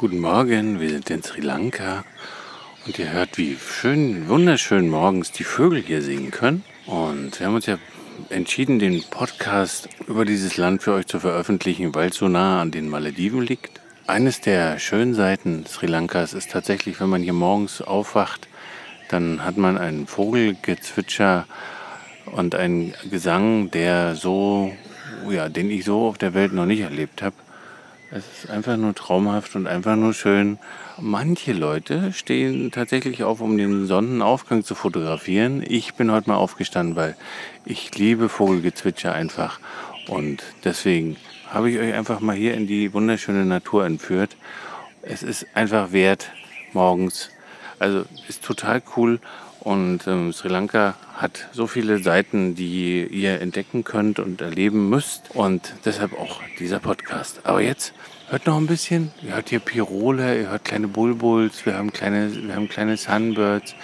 Guten Morgen, wir sind in Sri Lanka und ihr hört, wie schön, wunderschön morgens die Vögel hier singen können. Und wir haben uns ja entschieden, den Podcast über dieses Land für euch zu veröffentlichen, weil es so nah an den Malediven liegt. Eines der schönen Seiten Sri Lankas ist tatsächlich, wenn man hier morgens aufwacht, dann hat man einen Vogelgezwitscher und einen Gesang, der so, ja, den ich so auf der Welt noch nicht erlebt habe. Es ist einfach nur traumhaft und einfach nur schön. Manche Leute stehen tatsächlich auf, um den Sonnenaufgang zu fotografieren. Ich bin heute mal aufgestanden, weil ich liebe Vogelgezwitscher einfach. Und deswegen habe ich euch einfach mal hier in die wunderschöne Natur entführt. Es ist einfach wert, morgens. Also ist total cool. Und ähm, Sri Lanka hat so viele Seiten, die ihr entdecken könnt und erleben müsst. Und deshalb auch dieser Podcast. Aber jetzt hört noch ein bisschen. Ihr hört hier Pirole, ihr hört kleine Bulbuls, wir haben kleine, wir haben kleine Sunbirds.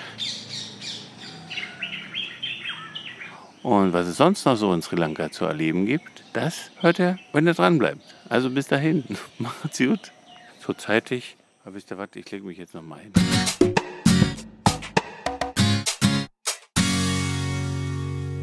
Und was es sonst noch so in Sri Lanka zu erleben gibt, das hört ihr, wenn ihr dran bleibt. Also bis dahin, macht's gut. So zeitig, aber wisst ihr was, ich lege mich jetzt noch mal hin.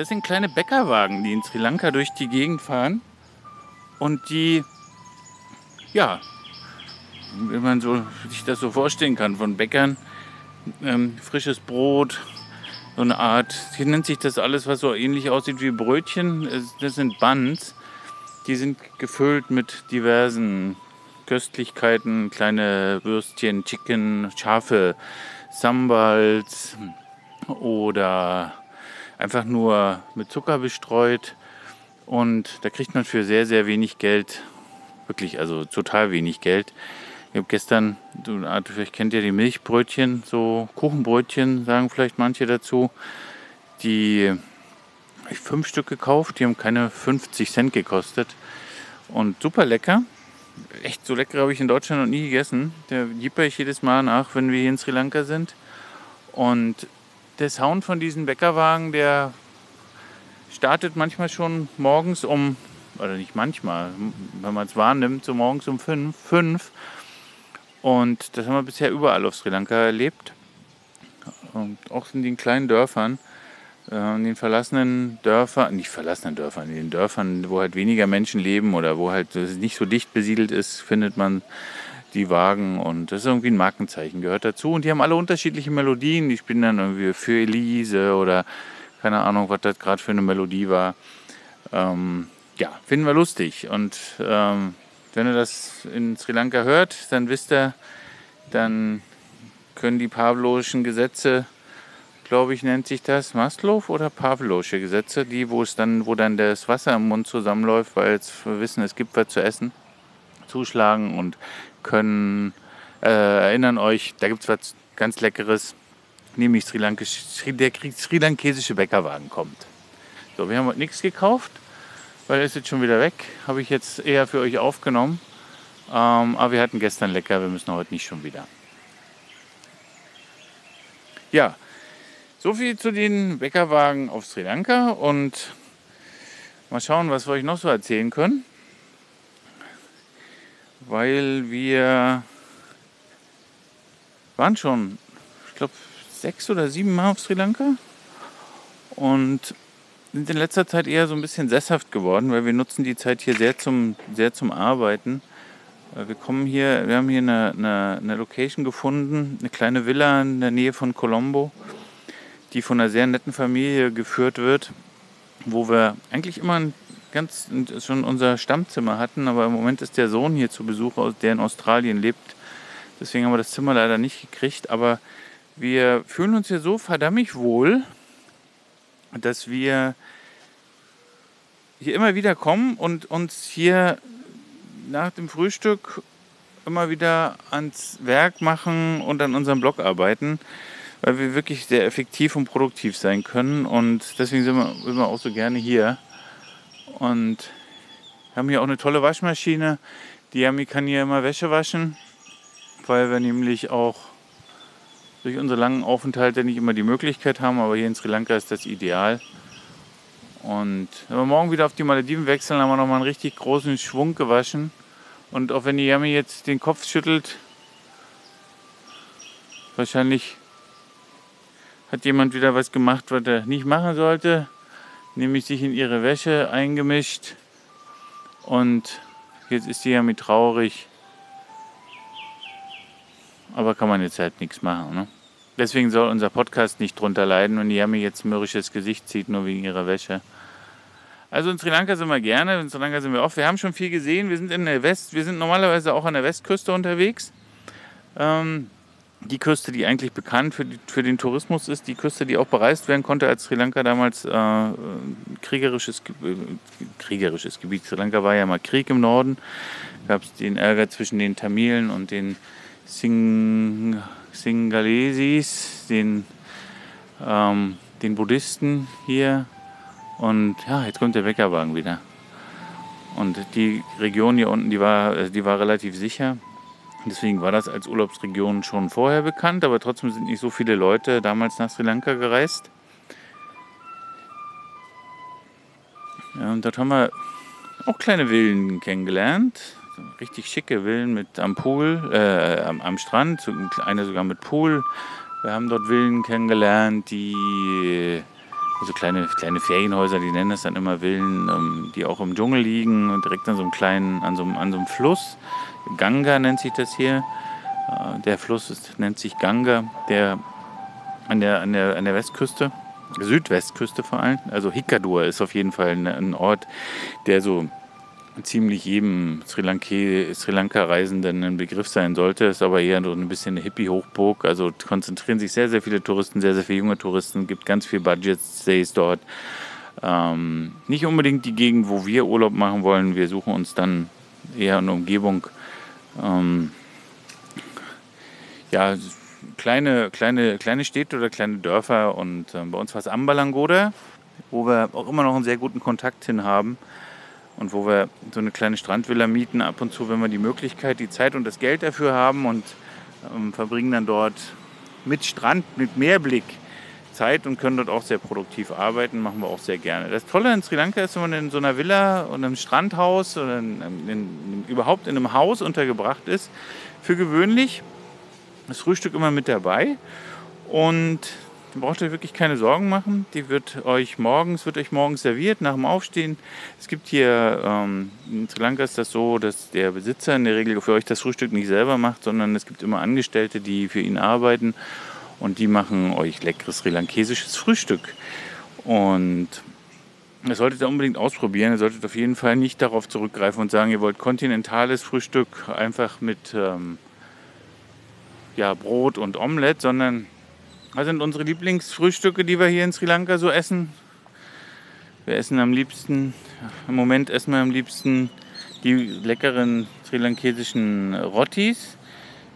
Das sind kleine Bäckerwagen, die in Sri Lanka durch die Gegend fahren. Und die, ja, wenn man so, sich das so vorstellen kann, von Bäckern, ähm, frisches Brot, so eine Art, hier nennt sich das alles, was so ähnlich aussieht wie Brötchen, das sind Buns, die sind gefüllt mit diversen Köstlichkeiten, kleine Würstchen, Chicken, Schafe, Sambals oder einfach nur mit Zucker bestreut. Und da kriegt man für sehr, sehr wenig Geld, wirklich, also total wenig Geld. Ich habe gestern, vielleicht kennt ihr die Milchbrötchen, so Kuchenbrötchen, sagen vielleicht manche dazu. Die habe ich fünf Stück gekauft, die haben keine 50 Cent gekostet. Und super lecker echt so lecker habe ich in Deutschland noch nie gegessen. Der jipper ich jedes Mal nach, wenn wir hier in Sri Lanka sind. Und der Sound von diesen Bäckerwagen, der startet manchmal schon morgens um, oder nicht manchmal, wenn man es wahrnimmt, so morgens um fünf, fünf. Und das haben wir bisher überall auf Sri Lanka erlebt. Und auch in den kleinen Dörfern. Äh, in den verlassenen Dörfern, nicht verlassenen Dörfern, in den Dörfern, wo halt weniger Menschen leben oder wo halt es nicht so dicht besiedelt ist, findet man die Wagen und das ist irgendwie ein Markenzeichen, gehört dazu. Und die haben alle unterschiedliche Melodien. Ich bin dann irgendwie für Elise oder keine Ahnung, was das gerade für eine Melodie war. Ähm, ja, finden wir lustig. Und ähm, wenn ihr das in Sri Lanka hört, dann wisst ihr, dann können die pavloischen Gesetze glaube ich, nennt sich das Maslow oder Pavlovsche Gesetze, die, wo es dann, wo dann das Wasser im Mund zusammenläuft, weil wir wissen, es gibt was zu essen, zuschlagen und können äh, erinnern euch, da gibt es was ganz Leckeres, nämlich Sri der Sri Lankesische Bäckerwagen kommt. So, wir haben heute nichts gekauft, weil er ist jetzt schon wieder weg. Habe ich jetzt eher für euch aufgenommen. Ähm, aber wir hatten gestern lecker, wir müssen heute nicht schon wieder. Ja, so viel zu den Bäckerwagen auf Sri Lanka und mal schauen, was wir euch noch so erzählen können. Weil wir waren schon, ich glaube, sechs oder sieben Mal auf Sri Lanka und sind in letzter Zeit eher so ein bisschen sesshaft geworden, weil wir nutzen die Zeit hier sehr zum, sehr zum Arbeiten. Äh, wir kommen hier, wir haben hier eine, eine, eine Location gefunden, eine kleine Villa in der Nähe von Colombo die von einer sehr netten Familie geführt wird, wo wir eigentlich immer ein ganz schon unser Stammzimmer hatten, aber im Moment ist der Sohn hier zu Besuch, der in Australien lebt. Deswegen haben wir das Zimmer leider nicht gekriegt, aber wir fühlen uns hier so verdammt wohl, dass wir hier immer wieder kommen und uns hier nach dem Frühstück immer wieder ans Werk machen und an unserem Blog arbeiten, weil wir wirklich sehr effektiv und produktiv sein können. Und deswegen sind wir, sind wir auch so gerne hier. Und haben hier auch eine tolle Waschmaschine. Die Yami kann hier immer Wäsche waschen, weil wir nämlich auch durch unsere langen Aufenthalte nicht immer die Möglichkeit haben. Aber hier in Sri Lanka ist das ideal. Und wenn wir morgen wieder auf die Malediven wechseln, haben wir nochmal einen richtig großen Schwung gewaschen. Und auch wenn die Yami jetzt den Kopf schüttelt, wahrscheinlich hat jemand wieder was gemacht, was er nicht machen sollte, nämlich sich in ihre Wäsche eingemischt. Und jetzt ist die Yami traurig. Aber kann man jetzt halt nichts machen. Ne? Deswegen soll unser Podcast nicht drunter leiden, wenn die Yami jetzt mürrisches Gesicht zieht, nur wegen ihrer Wäsche. Also in Sri Lanka sind wir gerne, in Sri Lanka sind wir oft. Wir haben schon viel gesehen. Wir sind in der West, wir sind normalerweise auch an der Westküste unterwegs. Ähm, die Küste, die eigentlich bekannt für, die, für, den Tourismus ist, die Küste, die auch bereist werden konnte, als Sri Lanka damals äh, kriegerisches, äh, kriegerisches Gebiet. Sri Lanka war ja mal Krieg im Norden. Gab es den Ärger zwischen den Tamilen und den Sing, Singalesis, den, ähm, den Buddhisten hier und ja, jetzt kommt der Bäckerwagen wieder. Und die Region hier unten, die war, äh, die war relativ sicher. Deswegen war das als Urlaubsregion schon vorher bekannt, aber trotzdem sind nicht so viele Leute damals nach Sri Lanka gereist. Und dort haben wir auch kleine Villen kennengelernt. Richtig schicke Villen mit am Pool, äh, am, am Strand, eine sogar mit Pool. Wir haben dort Villen kennengelernt, die so kleine, kleine Ferienhäuser, die nennen das dann immer Villen, ähm, die auch im Dschungel liegen und direkt an so einem kleinen, an so einem, an so einem Fluss. Ganga nennt sich das hier. Äh, der Fluss ist, nennt sich Ganga, der an der, an der, an der Westküste, Südwestküste vor allem. Also Hikadur ist auf jeden Fall ein Ort, der so ziemlich jedem Sri, Sri Lanka-Reisenden ein Begriff sein sollte. Ist aber eher so ein bisschen eine Hippie-Hochburg. Also konzentrieren sich sehr, sehr viele Touristen, sehr, sehr viele junge Touristen. gibt ganz viel Budget-Stays dort. Ähm, nicht unbedingt die Gegend, wo wir Urlaub machen wollen. Wir suchen uns dann eher eine Umgebung. Ähm, ja, kleine, kleine, kleine Städte oder kleine Dörfer. Und äh, bei uns war es Ambalangoda, wo wir auch immer noch einen sehr guten Kontakt hin haben und wo wir so eine kleine Strandvilla mieten, ab und zu, wenn wir die Möglichkeit, die Zeit und das Geld dafür haben und ähm, verbringen dann dort mit Strand, mit Meerblick Zeit und können dort auch sehr produktiv arbeiten, machen wir auch sehr gerne. Das Tolle in Sri Lanka ist, wenn man in so einer Villa und einem Strandhaus oder in, in, überhaupt in einem Haus untergebracht ist, für gewöhnlich das Frühstück immer mit dabei und da braucht ihr wirklich keine Sorgen machen. Die wird euch morgens, wird euch morgens serviert, nach dem Aufstehen. Es gibt hier, ähm, in Sri Lanka ist das so, dass der Besitzer in der Regel für euch das Frühstück nicht selber macht, sondern es gibt immer Angestellte, die für ihn arbeiten und die machen euch leckeres sri lankesisches Frühstück. Und das solltet ihr unbedingt ausprobieren. Ihr solltet auf jeden Fall nicht darauf zurückgreifen und sagen, ihr wollt kontinentales Frühstück einfach mit ähm, ja, Brot und Omelette, sondern was sind unsere Lieblingsfrühstücke, die wir hier in Sri Lanka so essen? Wir essen am liebsten, im Moment essen wir am liebsten die leckeren sri lankesischen Rottis.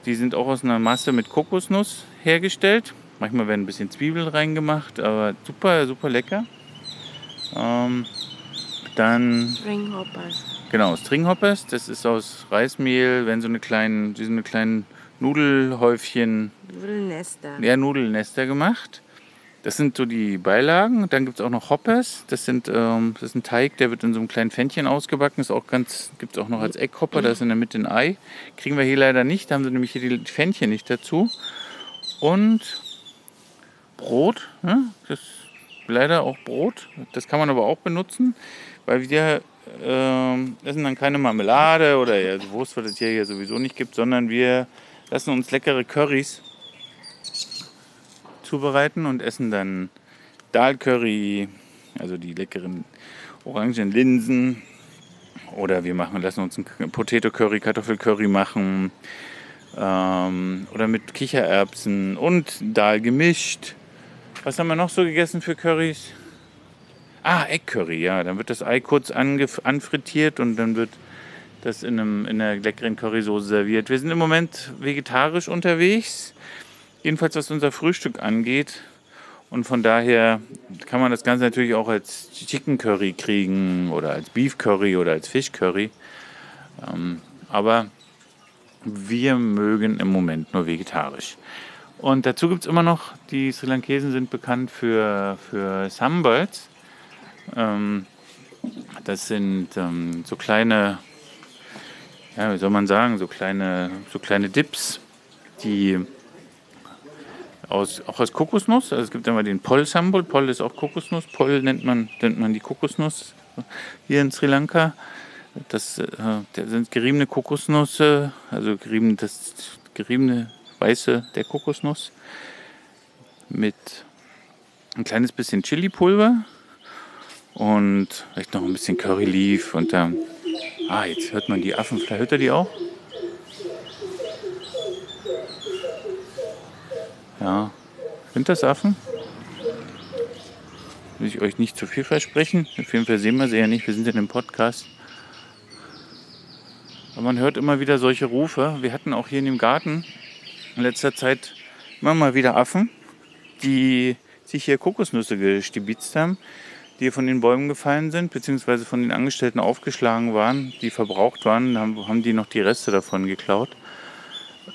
Die sind auch aus einer Masse mit Kokosnuss hergestellt. Manchmal werden ein bisschen Zwiebeln reingemacht, aber super, super lecker. Ähm, dann. Stringhoppers. Genau, Stringhoppers. Das ist aus Reismehl, wenn so eine kleinen, so eine kleinen Nudelhäufchen. Nudelnester. Ja, Nudelnester gemacht. Das sind so die Beilagen. Dann gibt es auch noch Hoppers. Das, sind, ähm, das ist ein Teig, der wird in so einem kleinen Pfännchen ausgebacken. Das auch ganz, gibt es auch noch als Eckhopper. Da ist in der Mitte ein Ei. Kriegen wir hier leider nicht. Da haben sie nämlich hier die Pfännchen nicht dazu. Und Brot. Ne? Das ist leider auch Brot. Das kann man aber auch benutzen, weil wir äh, essen dann keine Marmelade oder ja, Wurst, was es hier, hier sowieso nicht gibt, sondern wir lassen uns leckere Currys zubereiten und essen dann Dal Curry, also die leckeren orangen Linsen. Oder wir machen, lassen uns ein Potato Curry, Kartoffel Curry machen. Ähm, oder mit Kichererbsen und Dal gemischt. Was haben wir noch so gegessen für Currys? Ah, Eggcurry, ja. Dann wird das Ei kurz anfrittiert und dann wird das in, einem, in einer leckeren Currysoße serviert. Wir sind im Moment vegetarisch unterwegs, jedenfalls was unser Frühstück angeht. Und von daher kann man das Ganze natürlich auch als Chicken Curry kriegen oder als Beef Curry oder als Fish Curry. Ähm, aber wir mögen im Moment nur vegetarisch. Und dazu gibt es immer noch, die Sri Lankesen sind bekannt für, für Sambals. Ähm, das sind ähm, so kleine, ja, wie soll man sagen, so kleine, so kleine Dips, die aus, auch aus Kokosnuss, also es gibt immer den Pol Sambal, Pol ist auch Kokosnuss, Pol nennt man, nennt man die Kokosnuss hier in Sri Lanka. Das, äh, das sind geriebene Kokosnüsse, also gerieben, das geriebene Weiße der Kokosnuss mit ein kleines bisschen Chili-Pulver und vielleicht noch ein bisschen Curry Leaf. Ah, jetzt hört man die Affen. Vielleicht hört er die auch? Ja. Sind das Affen? Will ich euch nicht zu viel versprechen. Auf jeden Fall sehen wir sie ja nicht. Wir sind in einem Podcast. Aber man hört immer wieder solche Rufe. Wir hatten auch hier in dem Garten in letzter Zeit immer mal wieder Affen, die sich hier Kokosnüsse gestibitzt haben die von den Bäumen gefallen sind, beziehungsweise von den Angestellten aufgeschlagen waren, die verbraucht waren, haben, haben die noch die Reste davon geklaut.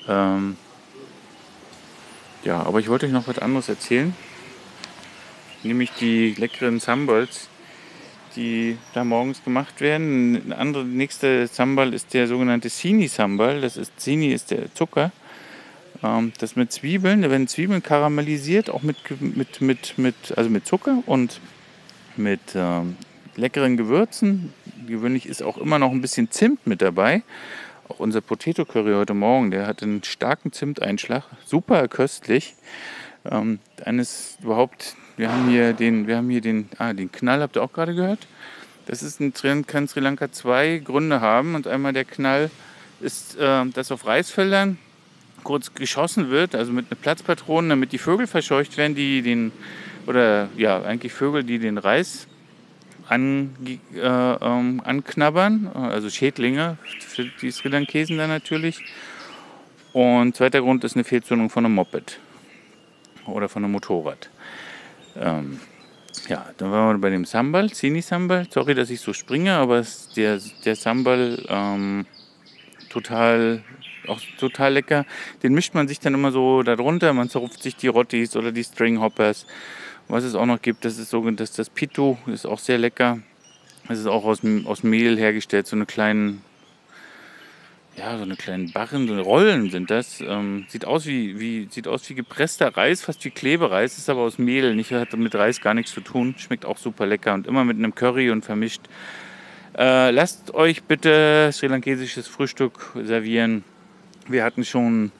Ähm ja, aber ich wollte euch noch was anderes erzählen, nämlich die leckeren Sambals, die da morgens gemacht werden. Ein anderer nächste Sambal ist der sogenannte Sini Sambal. Das ist Sini ist der Zucker. Ähm, das mit Zwiebeln, da werden Zwiebeln karamellisiert, auch mit, mit, mit, mit, also mit Zucker und mit ähm, leckeren Gewürzen. Gewöhnlich ist auch immer noch ein bisschen Zimt mit dabei. Auch unser Potato Curry heute Morgen, der hat einen starken Zimteinschlag. Super köstlich. Ähm, eines überhaupt, wir haben hier den, wir haben hier den, ah, den Knall, habt ihr auch gerade gehört? Das ist ein kann Sri Lanka zwei Gründe haben. Und einmal der Knall ist, äh, dass auf Reisfeldern kurz geschossen wird, also mit einer Platzpatrone, damit die Vögel verscheucht werden, die den oder ja, eigentlich Vögel, die den Reis an, äh, ähm, anknabbern, also Schädlinge für die Sri Lankesen dann natürlich. Und zweiter Grund ist eine Fehlzündung von einem Moped oder von einem Motorrad. Ähm, ja, dann waren wir bei dem Sambal, Sini Sambal. Sorry, dass ich so springe, aber der, der Sambal ähm, total auch total lecker. Den mischt man sich dann immer so darunter. Man zerrupft sich die Rottis oder die Stringhoppers was es auch noch gibt, das ist so, das, das Pitu, ist auch sehr lecker. Das ist auch aus, aus Mehl hergestellt, so eine kleinen, ja, so eine kleinen Barren, so Rollen sind das. Ähm, sieht aus wie, wie, sieht aus wie gepresster Reis, fast wie Klebereis, ist aber aus Mehl, nicht, hat mit Reis gar nichts zu tun. Schmeckt auch super lecker und immer mit einem Curry und vermischt. Äh, lasst euch bitte sri lankesisches Frühstück servieren. Wir hatten schon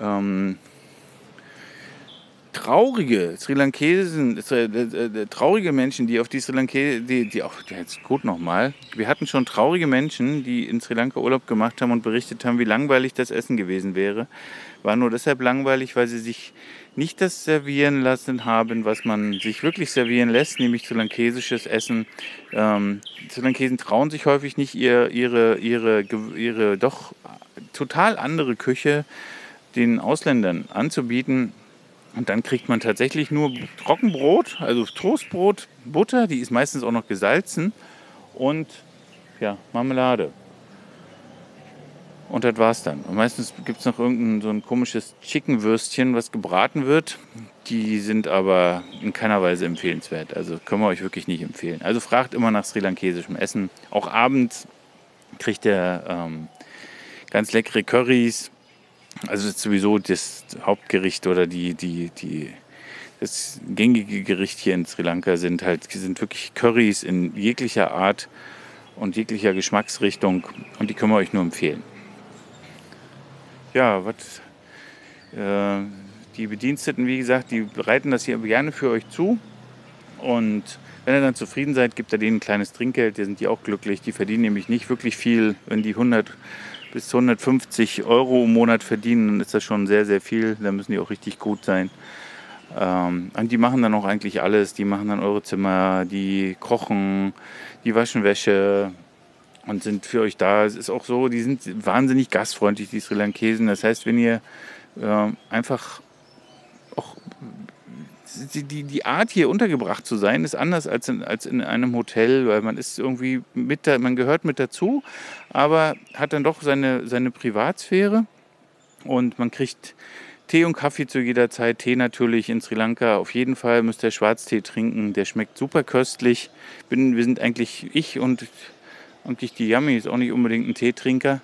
ähm, traurige Sri Lankesen, äh, äh, traurige Menschen, die auf die Sri Lanka, die, die auch, jetzt gut nochmal, wir hatten schon traurige Menschen, die in Sri Lanka Urlaub gemacht haben und berichtet haben, wie langweilig das Essen gewesen wäre. War nur deshalb langweilig, weil sie sich nicht das servieren lassen haben, was man sich wirklich servieren lässt, nämlich sri lankesisches Essen. Ähm, Sri trauen sich häufig nicht, ihr, ihre, ihre, ihre doch total andere Küche den Ausländern anzubieten und dann kriegt man tatsächlich nur Trockenbrot, also Toastbrot, Butter, die ist meistens auch noch gesalzen und ja, Marmelade. Und das war's dann. Und meistens gibt es noch irgendein so ein komisches Chickenwürstchen, was gebraten wird. Die sind aber in keiner Weise empfehlenswert. Also können wir euch wirklich nicht empfehlen. Also fragt immer nach sri lankesischem Essen. Auch abends kriegt ihr ähm, ganz leckere Currys also ist sowieso das Hauptgericht oder die, die, die, das gängige Gericht hier in Sri Lanka sind halt sind wirklich Currys in jeglicher Art und jeglicher Geschmacksrichtung und die können wir euch nur empfehlen. Ja, was äh, die Bediensteten, wie gesagt, die bereiten das hier gerne für euch zu. Und wenn ihr dann zufrieden seid, gibt er denen ein kleines Trinkgeld. Die sind die auch glücklich. Die verdienen nämlich nicht wirklich viel. Wenn die 100 bis 150 Euro im Monat verdienen, dann ist das schon sehr, sehr viel. Da müssen die auch richtig gut sein. Ähm, und die machen dann auch eigentlich alles. Die machen dann eure Zimmer, die kochen, die waschen Wäsche und sind für euch da. Es ist auch so, die sind wahnsinnig gastfreundlich, die Sri Lankesen. Das heißt, wenn ihr äh, einfach die, die, die Art hier untergebracht zu sein, ist anders als in, als in einem Hotel, weil man ist irgendwie mit da, man gehört mit dazu, aber hat dann doch seine, seine Privatsphäre und man kriegt Tee und Kaffee zu jeder Zeit. Tee natürlich in Sri Lanka. Auf jeden Fall müsst ihr Schwarztee trinken. Der schmeckt super köstlich. Bin, wir sind eigentlich, ich und eigentlich die Yummy ist auch nicht unbedingt ein Teetrinker.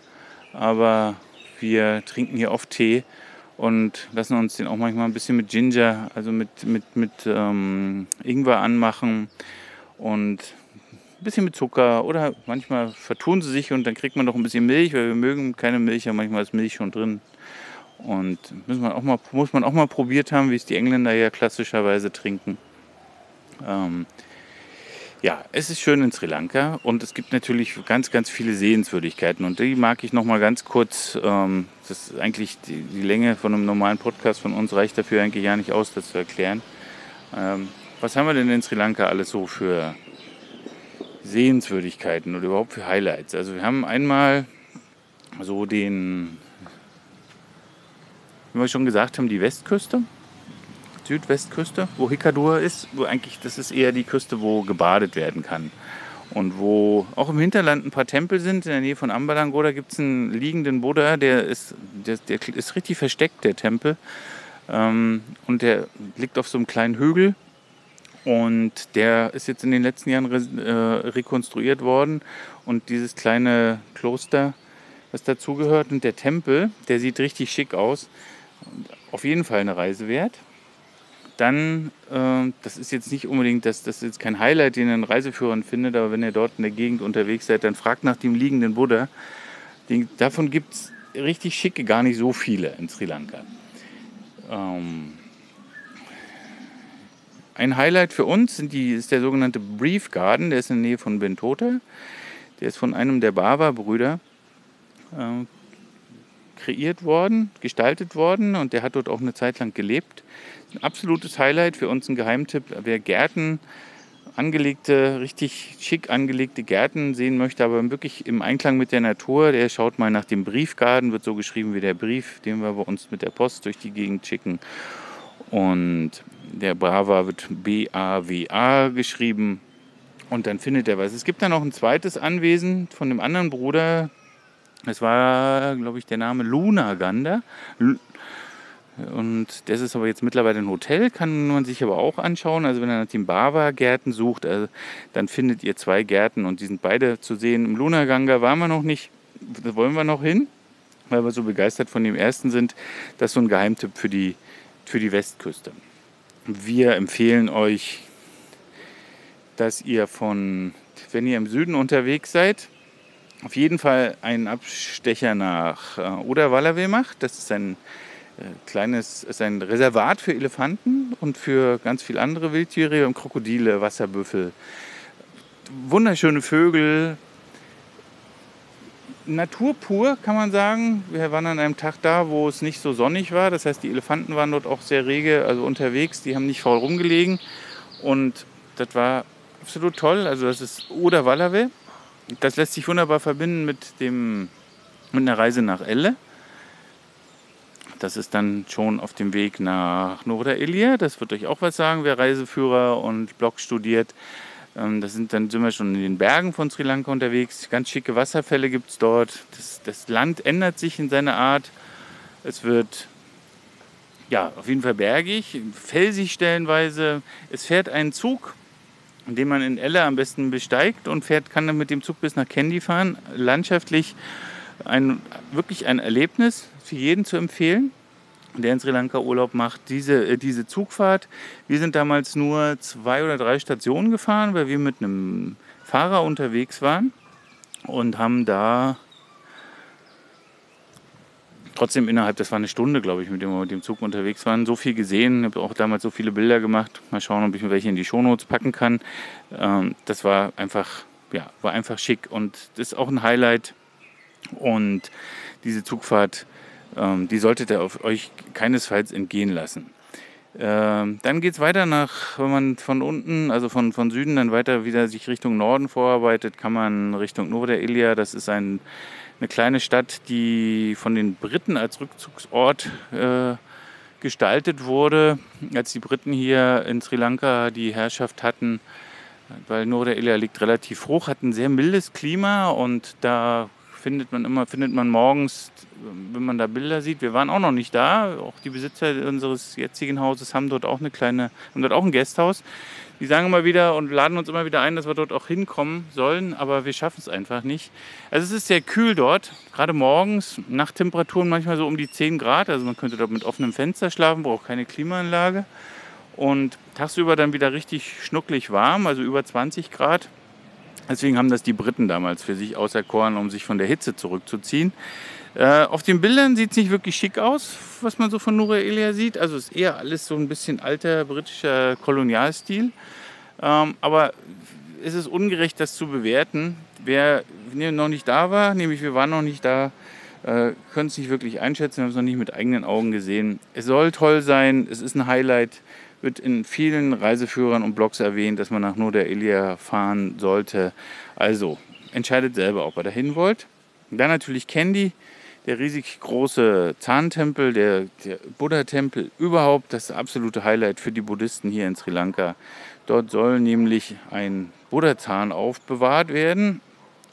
Aber wir trinken hier oft Tee und lassen uns den auch manchmal ein bisschen mit Ginger, also mit, mit, mit ähm, Ingwer anmachen. Und ein bisschen mit Zucker oder manchmal vertun sie sich und dann kriegt man noch ein bisschen Milch, weil wir mögen keine Milch, aber manchmal ist Milch schon drin. Und muss man auch mal, muss man auch mal probiert haben, wie es die Engländer ja klassischerweise trinken. Ähm, ja, es ist schön in Sri Lanka und es gibt natürlich ganz, ganz viele Sehenswürdigkeiten und die mag ich noch mal ganz kurz. Ähm, das ist eigentlich die, die, Länge von einem normalen Podcast von uns reicht dafür eigentlich gar nicht aus, das zu erklären. Ähm, was haben wir denn in Sri Lanka alles so für Sehenswürdigkeiten oder überhaupt für Highlights? Also wir haben einmal so den wie wir schon gesagt haben, die Westküste, Südwestküste, wo Hikadura ist, wo eigentlich das ist eher die Küste, wo gebadet werden kann. Und wo auch im Hinterland ein paar Tempel sind, in der Nähe von Ambalango, da gibt es einen liegenden Buddha, der ist, der, der ist richtig versteckt, der Tempel. Ähm, und der liegt auf so einem kleinen Hügel. Und der ist jetzt in den letzten Jahren re, äh, rekonstruiert worden. Und dieses kleine Kloster, was dazugehört, und der Tempel, der sieht richtig schick aus auf jeden Fall eine Reise wert. Dann, äh, das ist jetzt nicht unbedingt, das, das ist jetzt kein Highlight, den ein Reiseführer findet, aber wenn ihr dort in der Gegend unterwegs seid, dann fragt nach dem liegenden Buddha. Den, davon gibt es richtig schicke gar nicht so viele in Sri Lanka. Ähm, ein Highlight für uns die, ist der sogenannte Brief Garden, der ist in der Nähe von Bentota. Der ist von einem der Bava-Brüder äh, kreiert worden, gestaltet worden und der hat dort auch eine Zeit lang gelebt. Ein absolutes Highlight für uns, ein Geheimtipp, wer Gärten, angelegte, richtig schick angelegte Gärten sehen möchte, aber wirklich im Einklang mit der Natur, der schaut mal nach dem Briefgarten, wird so geschrieben wie der Brief, den wir bei uns mit der Post durch die Gegend schicken. Und der Brava wird B-A-W-A geschrieben. Und dann findet er was. Es gibt dann noch ein zweites Anwesen von einem anderen Bruder, es war, glaube ich, der Name Luna Ganda. Und das ist aber jetzt mittlerweile ein Hotel, kann man sich aber auch anschauen. Also wenn ihr nach den Bava-Gärten sucht, also dann findet ihr zwei Gärten und die sind beide zu sehen. Im Lunaganga waren wir noch nicht, da wollen wir noch hin, weil wir so begeistert von dem ersten sind. Das ist so ein Geheimtipp für die, für die Westküste. Wir empfehlen euch, dass ihr von, wenn ihr im Süden unterwegs seid, auf jeden Fall einen Abstecher nach äh, Oder-Wallawe macht. Das ist ein kleines, ist ein Reservat für Elefanten und für ganz viele andere Wildtiere, Krokodile, Wasserbüffel. Wunderschöne Vögel. Natur pur, kann man sagen. Wir waren an einem Tag da, wo es nicht so sonnig war. Das heißt, die Elefanten waren dort auch sehr rege, also unterwegs. Die haben nicht faul rumgelegen. Und das war absolut toll. Also das ist Oder-Wallawe das lässt sich wunderbar verbinden mit, dem, mit einer Reise nach Elle. Das ist dann schon auf dem Weg nach Nora Elia. Das wird euch auch was sagen, wer Reiseführer und Blog studiert. Ähm, das sind, dann sind wir schon in den Bergen von Sri Lanka unterwegs. Ganz schicke Wasserfälle gibt es dort. Das, das Land ändert sich in seiner Art. Es wird ja, auf jeden Fall bergig, felsig stellenweise. Es fährt ein Zug den man in Elle am besten besteigt und fährt, kann dann mit dem Zug bis nach Candy fahren. Landschaftlich ein, wirklich ein Erlebnis für jeden zu empfehlen, der in Sri Lanka Urlaub macht, diese, äh, diese Zugfahrt. Wir sind damals nur zwei oder drei Stationen gefahren, weil wir mit einem Fahrer unterwegs waren und haben da trotzdem innerhalb, das war eine Stunde, glaube ich, mit dem wir mit dem Zug unterwegs waren, so viel gesehen. Habe auch damals so viele Bilder gemacht. Mal schauen, ob ich mir welche in die Shownotes packen kann. Ähm, das war einfach, ja, war einfach schick und das ist auch ein Highlight. Und diese Zugfahrt, die solltet ihr auf euch keinesfalls entgehen lassen. Ähm, dann geht es weiter nach, wenn man von unten, also von, von Süden dann weiter wieder sich Richtung Norden vorarbeitet, kann man Richtung Nova Ilia, das ist ein eine kleine Stadt, die von den Briten als Rückzugsort äh, gestaltet wurde, als die Briten hier in Sri Lanka die Herrschaft hatten, weil Norelia liegt relativ hoch, hat ein sehr mildes Klima und da findet man immer, findet man morgens, wenn man da Bilder sieht, wir waren auch noch nicht da, auch die Besitzer unseres jetzigen Hauses haben dort auch eine kleine, haben dort auch ein Gasthaus. Die sagen immer wieder und laden uns immer wieder ein, dass wir dort auch hinkommen sollen, aber wir schaffen es einfach nicht. Also es ist sehr kühl dort, gerade morgens, Nachttemperaturen manchmal so um die 10 Grad, also man könnte dort mit offenem Fenster schlafen, braucht keine Klimaanlage. Und tagsüber dann wieder richtig schnucklig warm, also über 20 Grad. Deswegen haben das die Briten damals für sich auserkoren, um sich von der Hitze zurückzuziehen. Äh, auf den Bildern sieht es nicht wirklich schick aus, was man so von Nura Elia sieht. Also ist eher alles so ein bisschen alter britischer Kolonialstil. Ähm, aber es ist ungerecht, das zu bewerten. Wer noch nicht da war, nämlich wir waren noch nicht da, äh, können es nicht wirklich einschätzen, haben es noch nicht mit eigenen Augen gesehen. Es soll toll sein, es ist ein Highlight, wird in vielen Reiseführern und Blogs erwähnt, dass man nach Nura Elia fahren sollte. Also entscheidet selber, ob ihr dahin wollt. Dann natürlich Candy der riesig große Zahntempel, der, der Buddha-Tempel, überhaupt das absolute Highlight für die Buddhisten hier in Sri Lanka. Dort soll nämlich ein Buddha-Zahn aufbewahrt werden,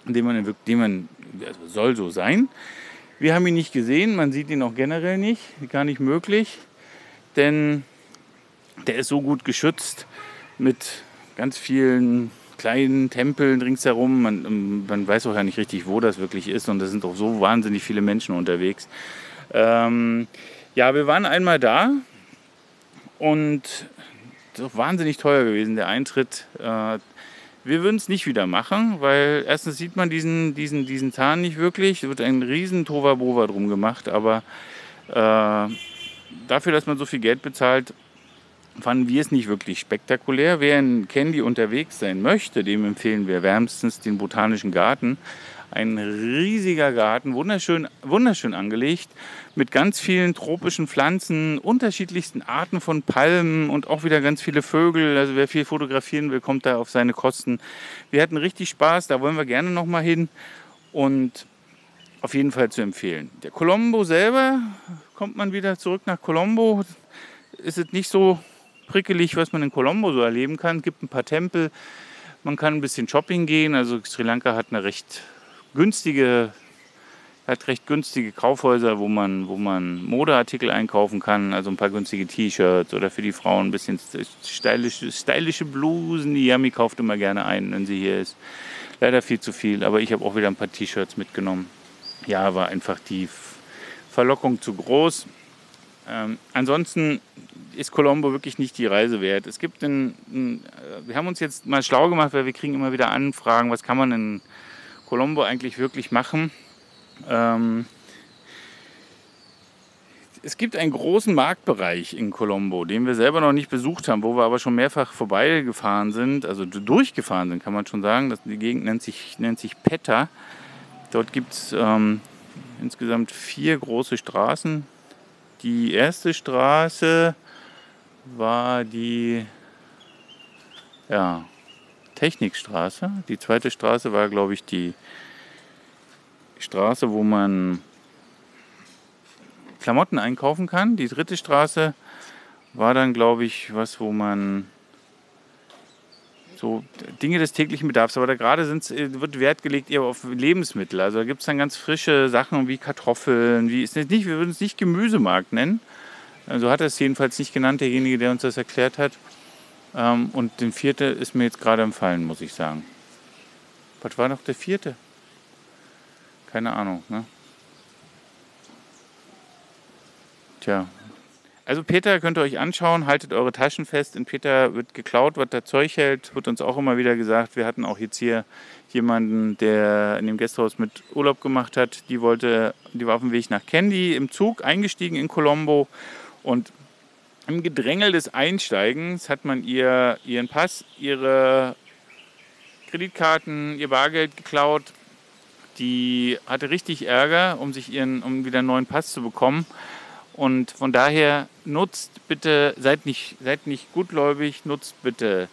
den man, den man also soll so sein. Wir haben ihn nicht gesehen, man sieht ihn auch generell nicht, gar nicht möglich, denn der ist so gut geschützt mit ganz vielen kleinen Tempeln ringsherum. Man, ähm, man weiß auch ja nicht richtig, wo das wirklich ist. Und da sind auch so wahnsinnig viele Menschen unterwegs. Ähm, ja, wir waren einmal da und das ist wahnsinnig teuer gewesen, der Eintritt. Äh, wir würden es nicht wieder machen, weil erstens sieht man diesen, diesen, diesen Zahn nicht wirklich. Es wird ein riesen Tovabova drum gemacht, aber äh, dafür, dass man so viel Geld bezahlt, fanden wir es nicht wirklich spektakulär. Wer in Candy unterwegs sein möchte, dem empfehlen wir wärmstens den Botanischen Garten. Ein riesiger Garten, wunderschön, wunderschön angelegt, mit ganz vielen tropischen Pflanzen, unterschiedlichsten Arten von Palmen und auch wieder ganz viele Vögel. Also wer viel fotografieren will, kommt da auf seine Kosten. Wir hatten richtig Spaß, da wollen wir gerne nochmal hin und auf jeden Fall zu empfehlen. Der Colombo selber, kommt man wieder zurück nach Colombo, ist es nicht so prickelig, was man in Colombo so erleben kann. Es gibt ein paar Tempel, man kann ein bisschen Shopping gehen. Also Sri Lanka hat eine recht günstige, hat recht günstige Kaufhäuser, wo man, wo man Modeartikel einkaufen kann. Also ein paar günstige T-Shirts oder für die Frauen ein bisschen stylische, stylische Blusen. Die Yami kauft immer gerne ein, wenn sie hier ist. Leider viel zu viel, aber ich habe auch wieder ein paar T-Shirts mitgenommen. Ja, war einfach die Verlockung zu groß. Ähm, ansonsten ist Colombo wirklich nicht die Reise wert. Es gibt einen, einen, äh, wir haben uns jetzt mal schlau gemacht, weil wir kriegen immer wieder Anfragen, was kann man in Colombo eigentlich wirklich machen. Ähm, es gibt einen großen Marktbereich in Colombo, den wir selber noch nicht besucht haben, wo wir aber schon mehrfach vorbeigefahren sind, also durchgefahren sind, kann man schon sagen. Das, die Gegend nennt sich, nennt sich Petta. Dort gibt es ähm, insgesamt vier große Straßen. Die erste Straße war die ja, Technikstraße. Die zweite Straße war, glaube ich, die Straße, wo man Klamotten einkaufen kann. Die dritte Straße war dann, glaube ich, was, wo man so Dinge des täglichen Bedarfs. Aber da gerade äh, wird Wert gelegt eher auf Lebensmittel. Also da gibt es dann ganz frische Sachen wie Kartoffeln, wie ist nicht, wir würden es nicht Gemüsemarkt nennen, so also hat er es jedenfalls nicht genannt, derjenige, der uns das erklärt hat. Ähm, und den vierte ist mir jetzt gerade empfallen, muss ich sagen. Was war noch der vierte? Keine Ahnung, ne? Tja. Also Peter könnt ihr euch anschauen, haltet eure Taschen fest. In Peter wird geklaut, was da Zeug hält, wird uns auch immer wieder gesagt. Wir hatten auch jetzt hier jemanden, der in dem Gästehaus mit Urlaub gemacht hat. Die wollte, die war auf dem Weg nach Candy im Zug eingestiegen in Colombo und im Gedrängel des Einsteigens hat man ihr ihren Pass, ihre Kreditkarten, ihr Bargeld geklaut. Die hatte richtig Ärger, um sich ihren, um wieder einen neuen Pass zu bekommen. Und von daher nutzt bitte, seid nicht, seid nicht gutgläubig, nutzt bitte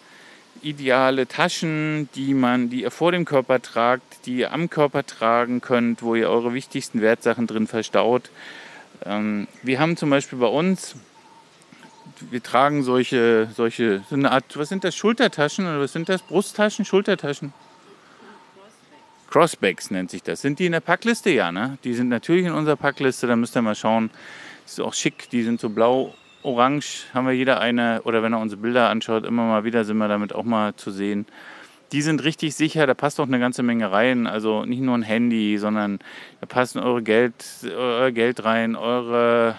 ideale Taschen, die man, die ihr vor dem Körper tragt, die ihr am Körper tragen könnt, wo ihr eure wichtigsten Wertsachen drin verstaut. Ähm, wir haben zum Beispiel bei uns, wir tragen solche, solche, so eine Art, was sind das, Schultertaschen oder was sind das? Brusttaschen, Schultertaschen? Crossbacks nennt sich das. Sind die in der Packliste? Ja, ne? Die sind natürlich in unserer Packliste, da müsst ihr mal schauen. Ist auch schick, die sind so blau orange haben wir jeder eine, oder wenn er unsere Bilder anschaut, immer mal wieder sind wir damit auch mal zu sehen. Die sind richtig sicher, da passt auch eine ganze Menge rein. Also nicht nur ein Handy, sondern da passen eure Geld, euer Geld rein, eure,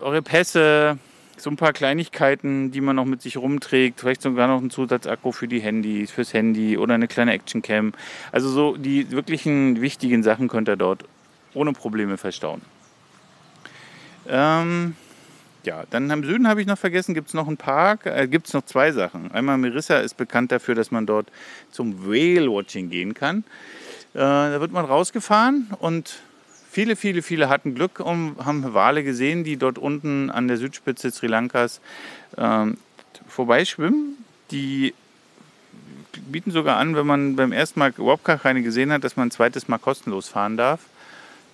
eure Pässe, so ein paar Kleinigkeiten, die man noch mit sich rumträgt, vielleicht sogar noch ein Zusatzakku für die Handys, fürs Handy oder eine kleine Actioncam. Also so die wirklichen wichtigen Sachen könnt ihr dort ohne Probleme verstauen. Ähm, ja, dann im Süden habe ich noch vergessen, gibt es noch einen Park, äh, gibt es noch zwei Sachen. Einmal Merissa ist bekannt dafür, dass man dort zum Whale-Watching gehen kann. Äh, da wird man rausgefahren und viele, viele, viele hatten Glück und haben Wale gesehen, die dort unten an der Südspitze Sri Lankas äh, vorbeischwimmen. Die bieten sogar an, wenn man beim ersten Mal überhaupt gar keine gesehen hat, dass man ein zweites Mal kostenlos fahren darf.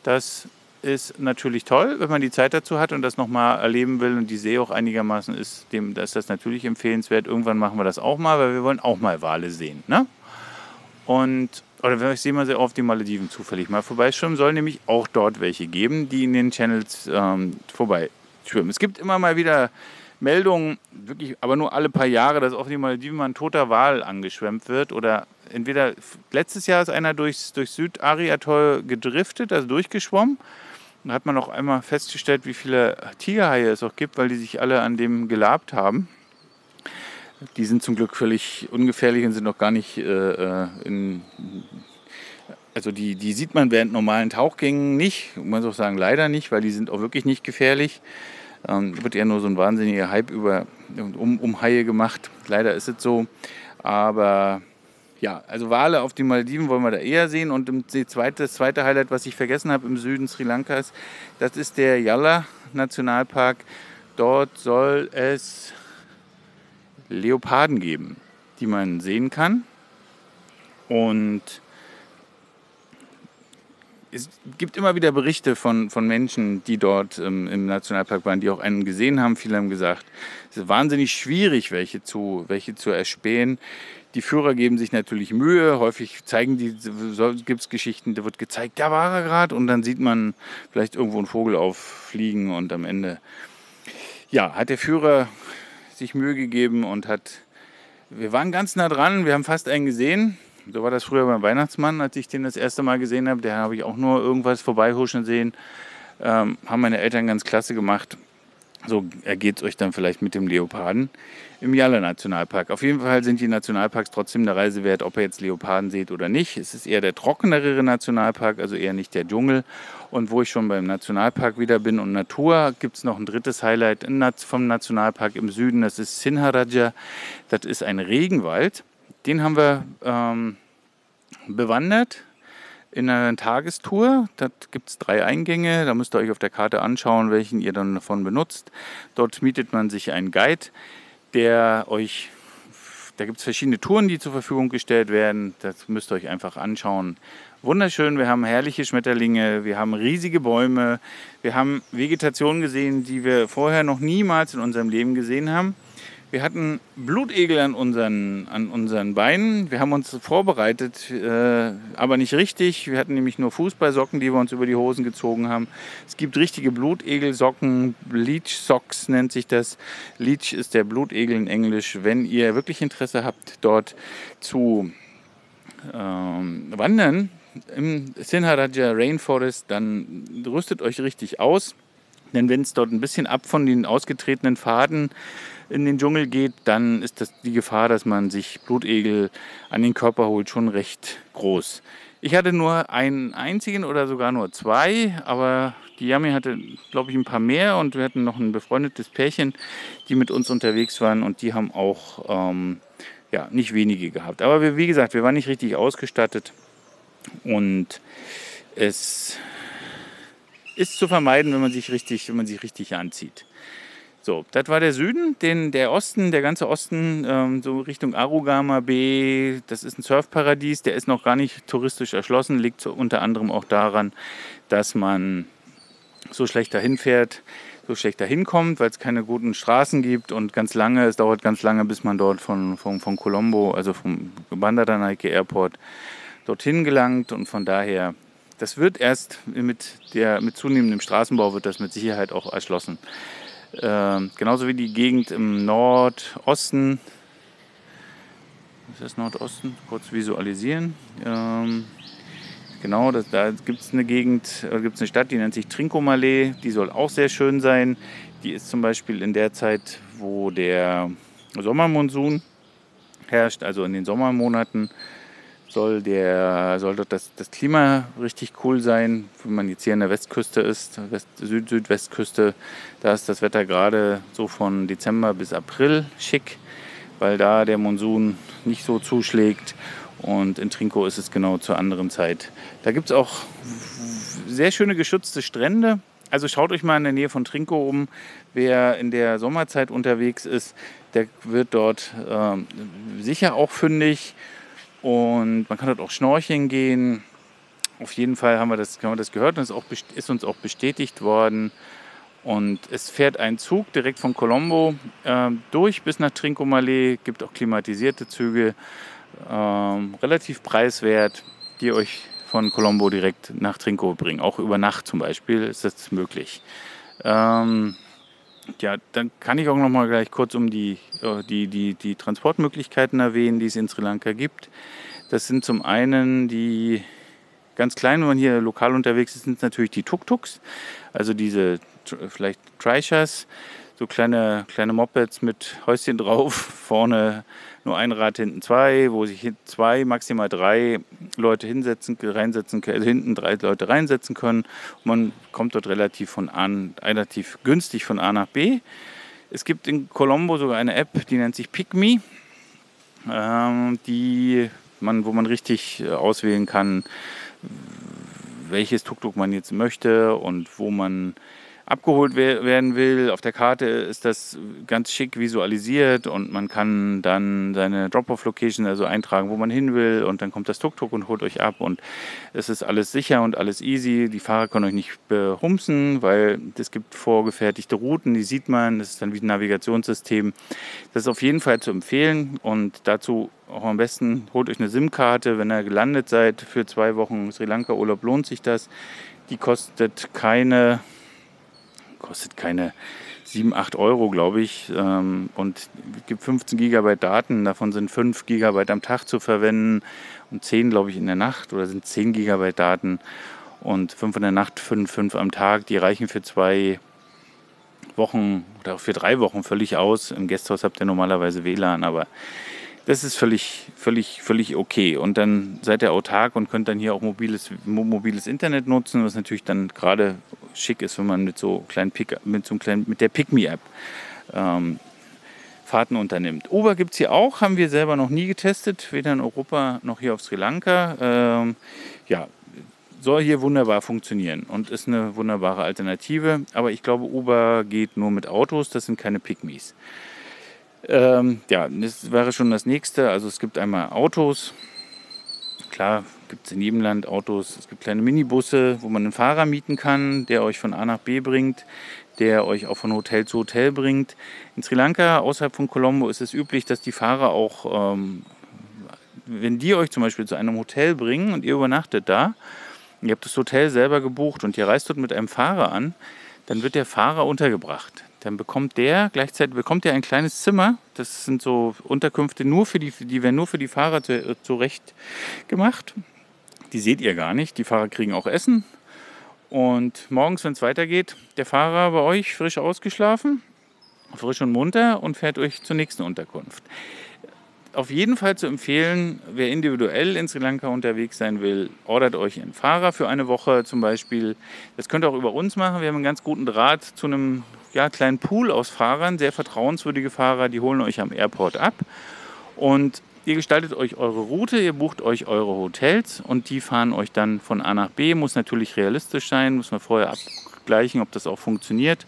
Das ist natürlich toll, wenn man die Zeit dazu hat und das nochmal erleben will und die See auch einigermaßen ist, dem, da ist das natürlich empfehlenswert. Irgendwann machen wir das auch mal, weil wir wollen auch mal Wale sehen. Ne? Und, oder ich sehe mal sehr oft die Malediven zufällig mal vorbeischwimmen, soll nämlich auch dort welche geben, die in den Channels ähm, vorbeischwimmen. Es gibt immer mal wieder Meldungen, wirklich, aber nur alle paar Jahre, dass auf die Malediven mal ein toter Wal angeschwemmt wird oder entweder letztes Jahr ist einer durchs, durch Südari-Atoll gedriftet, also durchgeschwommen da hat man auch einmal festgestellt, wie viele Tigerhaie es auch gibt, weil die sich alle an dem gelabt haben. Die sind zum Glück völlig ungefährlich und sind noch gar nicht äh, äh in. Also die, die sieht man während normalen Tauchgängen nicht. Man muss auch sagen, leider nicht, weil die sind auch wirklich nicht gefährlich. Ähm, wird eher nur so ein wahnsinniger Hype über, um, um Haie gemacht. Leider ist es so. Aber ja, also Wale auf den Malediven wollen wir da eher sehen. Und das zweite, das zweite Highlight, was ich vergessen habe im Süden Sri Lankas, das ist der Yalla Nationalpark. Dort soll es Leoparden geben, die man sehen kann. Und es gibt immer wieder Berichte von, von Menschen, die dort ähm, im Nationalpark waren, die auch einen gesehen haben. Viele haben gesagt, es ist wahnsinnig schwierig, welche zu, welche zu erspähen. Die Führer geben sich natürlich Mühe. Häufig zeigen die, gibt es Geschichten, da wird gezeigt, da war er gerade und dann sieht man vielleicht irgendwo einen Vogel auffliegen und am Ende, ja, hat der Führer sich Mühe gegeben und hat, wir waren ganz nah dran, wir haben fast einen gesehen. So war das früher beim Weihnachtsmann, als ich den das erste Mal gesehen habe. Der habe ich auch nur irgendwas vorbeihuschen sehen. Ähm, haben meine Eltern ganz klasse gemacht. So ergeht es euch dann vielleicht mit dem Leoparden im Jalla Nationalpark. Auf jeden Fall sind die Nationalparks trotzdem eine Reise wert, ob ihr jetzt Leoparden seht oder nicht. Es ist eher der trockenere Nationalpark, also eher nicht der Dschungel. Und wo ich schon beim Nationalpark wieder bin und Natur, gibt es noch ein drittes Highlight vom Nationalpark im Süden. Das ist Sinharaja. Das ist ein Regenwald. Den haben wir ähm, bewandert in einer Tagestour. Da gibt es drei Eingänge. Da müsst ihr euch auf der Karte anschauen, welchen ihr dann davon benutzt. Dort mietet man sich einen Guide, der euch, da gibt es verschiedene Touren, die zur Verfügung gestellt werden. Das müsst ihr euch einfach anschauen. Wunderschön, wir haben herrliche Schmetterlinge, wir haben riesige Bäume, wir haben Vegetation gesehen, die wir vorher noch niemals in unserem Leben gesehen haben. Wir hatten Blutegel an unseren, an unseren Beinen. Wir haben uns vorbereitet, äh, aber nicht richtig. Wir hatten nämlich nur Fußballsocken, die wir uns über die Hosen gezogen haben. Es gibt richtige Blutegelsocken, Leech Socks nennt sich das. Leech ist der Blutegel in Englisch. Wenn ihr wirklich Interesse habt, dort zu ähm, wandern im Sinharaja Rainforest, dann rüstet euch richtig aus Denn wenn es dort ein bisschen ab von den ausgetretenen Pfaden in den Dschungel geht, dann ist das die Gefahr, dass man sich Blutegel an den Körper holt, schon recht groß. Ich hatte nur einen einzigen oder sogar nur zwei, aber die Yami hatte, glaube ich, ein paar mehr und wir hatten noch ein befreundetes Pärchen, die mit uns unterwegs waren und die haben auch ähm, ja, nicht wenige gehabt. Aber wir, wie gesagt, wir waren nicht richtig ausgestattet und es ist zu vermeiden, wenn man sich richtig, wenn man sich richtig anzieht. So, das war der Süden, den, der Osten, der ganze Osten, ähm, so Richtung Arugama B, das ist ein Surfparadies, der ist noch gar nicht touristisch erschlossen, liegt so unter anderem auch daran, dass man so schlecht dahin fährt, so schlecht dahin kommt, weil es keine guten Straßen gibt und ganz lange, es dauert ganz lange, bis man dort von, von, von Colombo, also vom Bandar-Nike Airport, dorthin gelangt und von daher, das wird erst mit, der, mit zunehmendem Straßenbau wird das mit Sicherheit auch erschlossen. Ähm, genauso wie die Gegend im Nordosten, ist das Nordosten? Kurz visualisieren. Ähm, Genau, das, da gibt es eine Gegend, äh, gibt es eine Stadt, die nennt sich Trincomalee. Die soll auch sehr schön sein. Die ist zum Beispiel in der Zeit, wo der Sommermonsun herrscht, also in den Sommermonaten, soll, der, soll dort das, das Klima richtig cool sein. Wenn man jetzt hier an der Westküste ist, West, Süd-Südwestküste, da ist das Wetter gerade so von Dezember bis April schick, weil da der Monsun nicht so zuschlägt. Und in Trinco ist es genau zur anderen Zeit. Da gibt es auch sehr schöne geschützte Strände. Also schaut euch mal in der Nähe von Trinco um. Wer in der Sommerzeit unterwegs ist, der wird dort äh, sicher auch fündig. Und man kann dort auch schnorcheln gehen. Auf jeden Fall haben wir das, haben wir das gehört und es ist, ist uns auch bestätigt worden. Und es fährt ein Zug direkt von Colombo äh, durch bis nach Trincomalee. Gibt auch klimatisierte Züge ähm, relativ preiswert, die euch von Colombo direkt nach Trinco bringen. Auch über Nacht zum Beispiel ist das möglich. Ähm, ja, dann kann ich auch noch mal gleich kurz um die, äh, die, die, die Transportmöglichkeiten erwähnen, die es in Sri Lanka gibt. Das sind zum einen die ganz kleinen, wenn man hier lokal unterwegs ist, sind natürlich die Tuk-Tuks, also diese vielleicht Trishas, so kleine, kleine Mopeds mit Häuschen drauf, vorne nur ein Rad, hinten zwei, wo sich zwei, maximal drei Leute hinsetzen, reinsetzen können, also hinten drei Leute reinsetzen können. Und man kommt dort relativ, von A, relativ günstig von A nach B. Es gibt in Colombo sogar eine App, die nennt sich PickMe, ähm, die man, wo man richtig äh, auswählen kann, welches Tuk-Tuk man jetzt möchte und wo man abgeholt werden will. Auf der Karte ist das ganz schick visualisiert und man kann dann seine Drop-off-Location also eintragen, wo man hin will und dann kommt das Tuk-Tuk und holt euch ab und es ist alles sicher und alles easy. Die Fahrer können euch nicht behumsen, weil es gibt vorgefertigte Routen, die sieht man. Das ist dann wie ein Navigationssystem. Das ist auf jeden Fall zu empfehlen und dazu auch am besten holt euch eine SIM-Karte, wenn ihr gelandet seid für zwei Wochen Sri Lanka Urlaub lohnt sich das. Die kostet keine kostet keine 7, 8 Euro, glaube ich. Ähm, und gibt 15 Gigabyte Daten, davon sind 5 Gigabyte am Tag zu verwenden und 10, glaube ich, in der Nacht oder sind 10 Gigabyte Daten und 5 in der Nacht, 5, 5 am Tag. Die reichen für zwei Wochen oder auch für drei Wochen völlig aus. Im Gasthaus habt ihr normalerweise WLAN, aber das ist völlig, völlig, völlig okay. Und dann seid ihr autark und könnt dann hier auch mobiles, mobiles Internet nutzen, was natürlich dann gerade schick ist, wenn man mit so kleinen Pick, mit so einem kleinen, mit der PickMe-App ähm, Fahrten unternimmt. Uber gibt es hier auch, haben wir selber noch nie getestet, weder in Europa noch hier auf Sri Lanka. Ähm, ja, soll hier wunderbar funktionieren und ist eine wunderbare Alternative. Aber ich glaube, Uber geht nur mit Autos, das sind keine Pygmies. Ähm, ja, das wäre schon das nächste. Also es gibt einmal Autos. Klar, gibt es in jedem Land Autos. Es gibt kleine Minibusse, wo man einen Fahrer mieten kann, der euch von A nach B bringt, der euch auch von Hotel zu Hotel bringt. In Sri Lanka, außerhalb von Colombo, ist es üblich, dass die Fahrer auch, ähm, wenn die euch zum Beispiel zu einem Hotel bringen und ihr übernachtet da, ihr habt das Hotel selber gebucht und ihr reist dort mit einem Fahrer an, dann wird der Fahrer untergebracht dann bekommt der gleichzeitig bekommt er ein kleines Zimmer. Das sind so Unterkünfte nur für die, die werden nur für die Fahrer zurecht gemacht. Die seht ihr gar nicht. Die Fahrer kriegen auch Essen Und morgens, wenn es weitergeht, der Fahrer bei euch frisch ausgeschlafen, frisch und munter und fährt euch zur nächsten Unterkunft. Auf jeden Fall zu empfehlen, wer individuell in Sri Lanka unterwegs sein will, ordert euch einen Fahrer für eine Woche zum Beispiel. Das könnt ihr auch über uns machen. Wir haben einen ganz guten Draht zu einem ja, kleinen Pool aus Fahrern, sehr vertrauenswürdige Fahrer, die holen euch am Airport ab. Und Ihr gestaltet euch eure Route, ihr bucht euch eure Hotels und die fahren euch dann von A nach B. Muss natürlich realistisch sein, muss man vorher abgleichen, ob das auch funktioniert.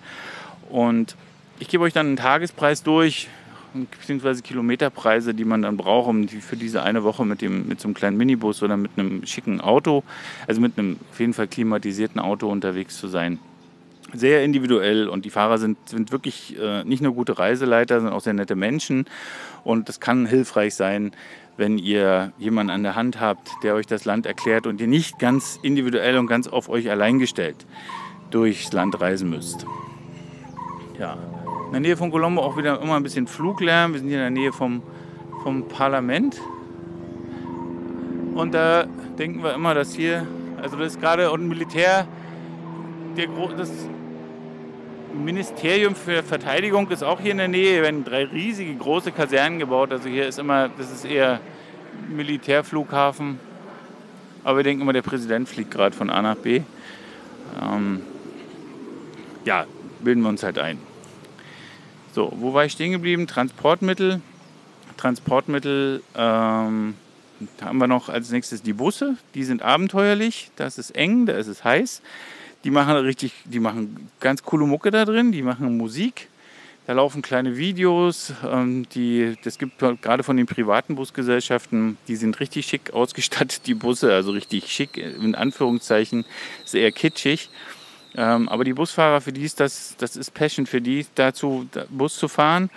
Und ich gebe euch dann einen Tagespreis durch, beziehungsweise Kilometerpreise, die man dann braucht, um die für diese eine Woche mit, dem, mit so einem kleinen Minibus oder mit einem schicken Auto, also mit einem auf jeden Fall klimatisierten Auto unterwegs zu sein. Sehr individuell und die Fahrer sind, sind wirklich äh, nicht nur gute Reiseleiter, sondern auch sehr nette Menschen. Und es kann hilfreich sein, wenn ihr jemanden an der Hand habt, der euch das Land erklärt und ihr nicht ganz individuell und ganz auf euch allein gestellt durchs Land reisen müsst. Ja, in der Nähe von Colombo auch wieder immer ein bisschen Fluglärm. Wir sind hier in der Nähe vom, vom Parlament. Und da denken wir immer, dass hier, also das ist gerade ein Militär, der, das Ministerium für Verteidigung ist auch hier in der Nähe. Hier werden drei riesige große Kasernen gebaut. Also hier ist immer, das ist eher Militärflughafen. Aber wir denken immer, der Präsident fliegt gerade von A nach B. Ähm, ja, bilden wir uns halt ein. So, wo war ich stehen geblieben? Transportmittel. Transportmittel ähm, haben wir noch als nächstes die Busse. Die sind abenteuerlich. Das ist eng, da ist es heiß. Die machen richtig, die machen ganz coole Mucke da drin, die machen Musik. Da laufen kleine Videos, ähm, die, das gibt gerade von den privaten Busgesellschaften, die sind richtig schick ausgestattet, die Busse, also richtig schick, in Anführungszeichen, ist eher kitschig. Ähm, aber die Busfahrer, für die ist das, das ist Passion für die, dazu Bus zu fahren.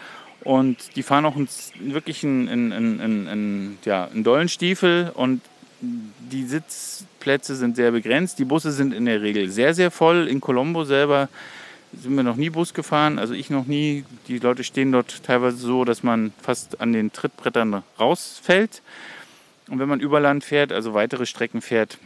Und die fahren auch einen, wirklich einen, ja, einen Dollenstiefel und die Sitzplätze sind sehr begrenzt. Die Busse sind in der Regel sehr, sehr voll. In Colombo selber sind wir noch nie Bus gefahren, also ich noch nie. Die Leute stehen dort teilweise so, dass man fast an den Trittbrettern rausfällt. Und wenn man über Land fährt, also weitere Strecken fährt,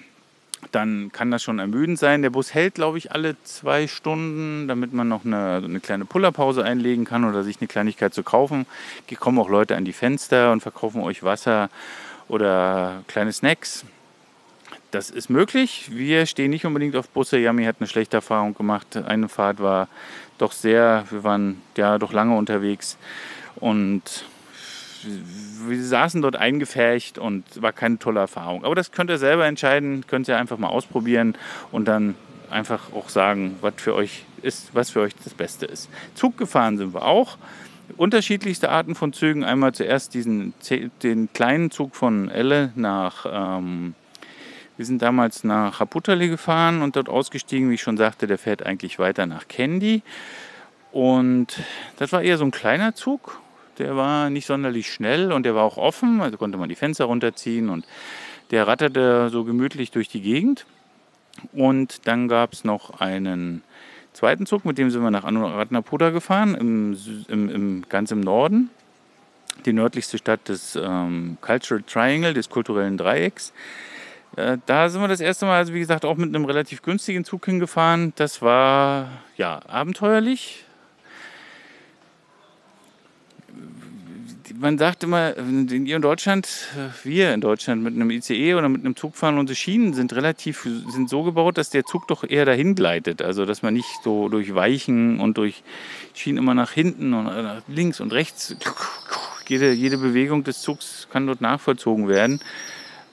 dann kann das schon ermüdend sein. Der Bus hält, glaube ich, alle zwei Stunden, damit man noch eine, eine kleine Pullerpause einlegen kann oder sich eine Kleinigkeit zu kaufen. Hier kommen auch Leute an die Fenster und verkaufen euch Wasser oder kleine Snacks. Das ist möglich. Wir stehen nicht unbedingt auf Busse. Yami hat eine schlechte Erfahrung gemacht. Eine Fahrt war doch sehr, wir waren ja doch lange unterwegs und wir saßen dort eingefärcht und war keine tolle Erfahrung. Aber das könnt ihr selber entscheiden, könnt ihr einfach mal ausprobieren und dann einfach auch sagen, was für euch ist, was für euch das Beste ist. Zug gefahren sind wir auch unterschiedlichste Arten von Zügen. Einmal zuerst diesen, den kleinen Zug von Elle nach, ähm, wir sind damals nach Haputali gefahren und dort ausgestiegen. Wie ich schon sagte, der fährt eigentlich weiter nach Candy. Und das war eher so ein kleiner Zug. Der war nicht sonderlich schnell und der war auch offen, also konnte man die Fenster runterziehen und der ratterte so gemütlich durch die Gegend. Und dann gab es noch einen zweiten Zug, mit dem sind wir nach Anuradhapura gefahren, im, im, im, ganz im Norden. Die nördlichste Stadt des ähm, Cultural Triangle, des kulturellen Dreiecks. Äh, da sind wir das erste Mal, also wie gesagt, auch mit einem relativ günstigen Zug hingefahren. Das war ja abenteuerlich, man sagt immer, in Deutschland, wir in Deutschland mit einem ICE oder mit einem Zug fahren, unsere Schienen sind relativ sind so gebaut, dass der Zug doch eher dahin gleitet. Also dass man nicht so durch Weichen und durch Schienen immer nach hinten und nach links und rechts. Jede, jede Bewegung des Zugs kann dort nachvollzogen werden.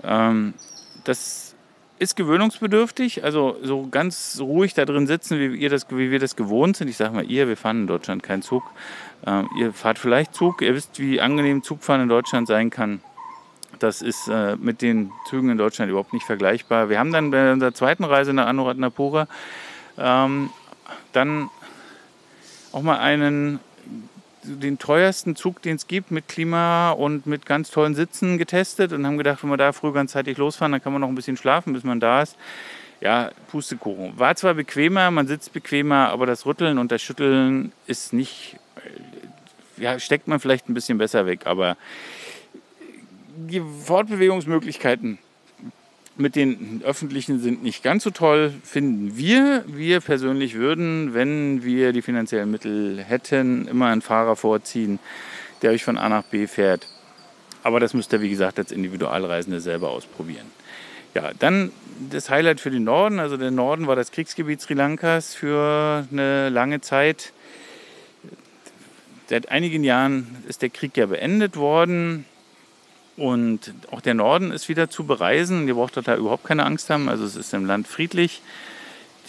Ähm, das ist gewöhnungsbedürftig. Also so ganz ruhig da drin sitzen, wie, ihr das, wie wir das gewohnt sind. Ich sage mal, ihr, wir fahren in Deutschland keinen Zug. Ähm, ihr fahrt vielleicht Zug. Ihr wisst, wie angenehm Zugfahren in Deutschland sein kann. Das ist äh, mit den Zügen in Deutschland überhaupt nicht vergleichbar. Wir haben dann bei unserer zweiten Reise nach Anuradhapura ähm, dann auch mal einen den teuersten Zug, den es gibt, mit Klima und mit ganz tollen Sitzen getestet und haben gedacht, wenn wir da früh ganzzeitig losfahren, dann kann man noch ein bisschen schlafen, bis man da ist. Ja, Pustekuchen. War zwar bequemer, man sitzt bequemer, aber das Rütteln und das Schütteln ist nicht, ja, steckt man vielleicht ein bisschen besser weg, aber die Fortbewegungsmöglichkeiten mit den öffentlichen sind nicht ganz so toll, finden wir. Wir persönlich würden, wenn wir die finanziellen Mittel hätten, immer einen Fahrer vorziehen, der euch von A nach B fährt. Aber das müsst ihr, wie gesagt, als Individualreisende selber ausprobieren. Ja, dann das Highlight für den Norden. Also der Norden war das Kriegsgebiet Sri Lankas für eine lange Zeit. Seit einigen Jahren ist der Krieg ja beendet worden. Und auch der Norden ist wieder zu bereisen. Ihr braucht da überhaupt keine Angst haben. Also es ist im Land friedlich.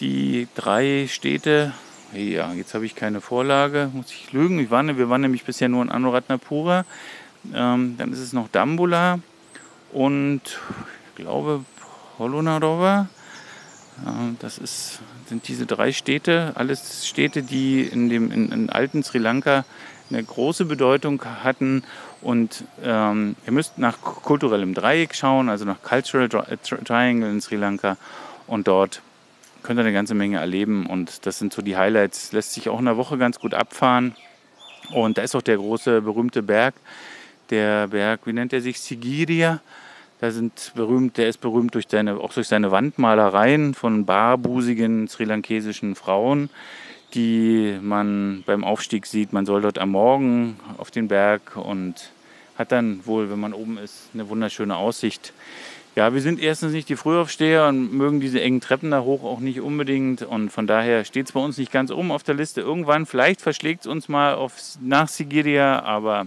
Die drei Städte, ja, jetzt habe ich keine Vorlage, muss ich lügen. Ich war, wir waren nämlich bisher nur in Anuradhapura. Ähm, dann ist es noch Dambula und ich glaube Holonarova. Ähm, das ist, sind diese drei Städte, alles Städte, die in dem in, in alten Sri Lanka eine große Bedeutung hatten. Und ähm, ihr müsst nach kulturellem Dreieck schauen, also nach Cultural Triangle in Sri Lanka. Und dort könnt ihr eine ganze Menge erleben. Und das sind so die Highlights. Lässt sich auch in der Woche ganz gut abfahren. Und da ist auch der große berühmte Berg, der Berg, wie nennt er sich, Sigiria. Da sind berühmt, der ist berühmt durch seine, auch durch seine Wandmalereien von barbusigen sri lankesischen Frauen, die man beim Aufstieg sieht. Man soll dort am Morgen auf den Berg und hat dann wohl, wenn man oben ist, eine wunderschöne Aussicht. Ja, wir sind erstens nicht die Frühaufsteher und mögen diese engen Treppen da hoch auch nicht unbedingt. Und von daher steht es bei uns nicht ganz oben auf der Liste. Irgendwann, vielleicht verschlägt es uns mal auf, nach Sigiria, aber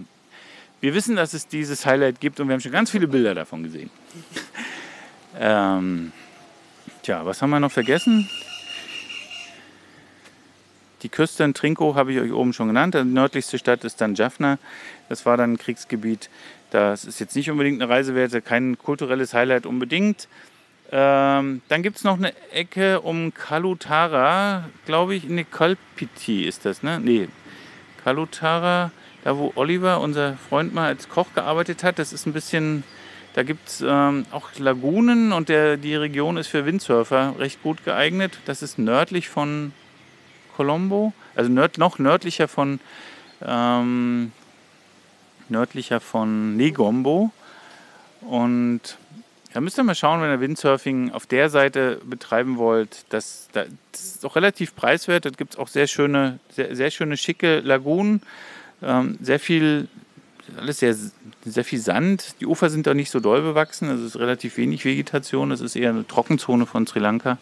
wir wissen, dass es dieses Highlight gibt und wir haben schon ganz viele Bilder davon gesehen. ähm, tja, was haben wir noch vergessen? Die Küste in Trinko habe ich euch oben schon genannt. Die nördlichste Stadt ist dann Jaffna. Das war dann ein Kriegsgebiet. Das ist jetzt nicht unbedingt eine Reise wert, kein kulturelles Highlight unbedingt. Ähm, dann gibt es noch eine Ecke um Kalutara, glaube ich, in Kalpiti ist das, ne? Nee, Kalutara da wo Oliver, unser Freund, mal als Koch gearbeitet hat. Das ist ein bisschen, da gibt es ähm, auch Lagunen und der, die Region ist für Windsurfer recht gut geeignet. Das ist nördlich von Colombo, also nörd, noch nördlicher von, ähm, nördlicher von Negombo. Und da müsst ihr mal schauen, wenn ihr Windsurfing auf der Seite betreiben wollt. Das, das ist auch relativ preiswert. Da gibt es auch sehr schöne, sehr, sehr schöne, schicke Lagunen. Ähm, sehr viel, alles sehr, sehr viel Sand. Die Ufer sind da nicht so doll bewachsen, also es ist relativ wenig Vegetation. Das ist eher eine Trockenzone von Sri Lanka.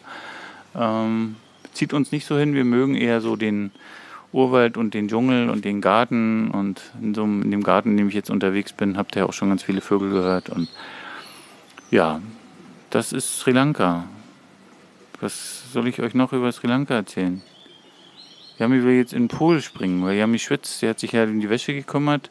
Ähm, zieht uns nicht so hin. Wir mögen eher so den Urwald und den Dschungel und den Garten. Und in, so in dem Garten, in dem ich jetzt unterwegs bin, habt ihr auch schon ganz viele Vögel gehört. Und ja, das ist Sri Lanka. Was soll ich euch noch über Sri Lanka erzählen? Yami will jetzt in den Pool springen, weil Yami schwitzt. Sie hat sich ja um die Wäsche gekümmert.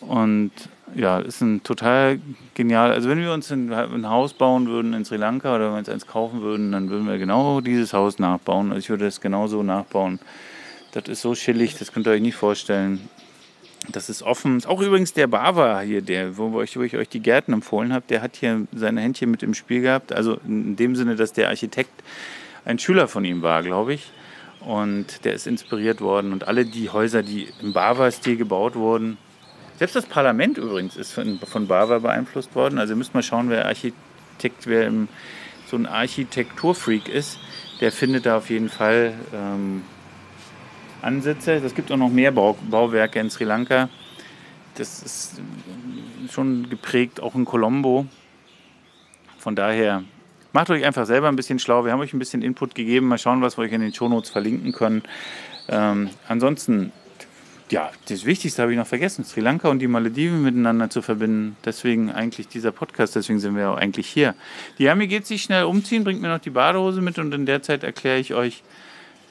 Und ja, ist ein total genial. Also wenn wir uns ein, ein, Haus bauen würden in Sri Lanka oder wenn wir uns eins kaufen würden, dann würden wir genau dieses Haus nachbauen. Also ich würde das genauso nachbauen. Das ist so chillig, das könnt ihr euch nicht vorstellen. Das ist offen. Auch übrigens der Bava hier, der, wo ich, wo ich euch die Gärten empfohlen habe, der hat hier seine Händchen mit im Spiel gehabt. Also in dem Sinne, dass der Architekt ein Schüler von ihm war, glaube ich und der ist inspiriert worden. Und alle die Häuser, die im Bava-Stil gebaut wurden, selbst das Parlament übrigens ist von, von Bava beeinflusst worden. Also müsst mal schauen, wer Architekt, wer im, so ein Architekturfreak ist, der findet da auf jeden Fall ähm, Ansätze. Es gibt auch noch mehr Bau, Bauwerke in Sri Lanka. Das ist schon geprägt, auch in Colombo. Von daher Macht euch einfach selber ein bisschen schlau. Wir haben euch ein bisschen Input gegeben. Mal schauen, was wir euch in den Shownotes verlinken können. Ähm, ansonsten, ja, das Wichtigste habe ich noch vergessen: Sri Lanka und die Malediven miteinander zu verbinden. Deswegen eigentlich dieser Podcast, deswegen sind wir auch eigentlich hier. Die Yami geht sich schnell umziehen, bringt mir noch die Badehose mit und in der Zeit erkläre ich euch,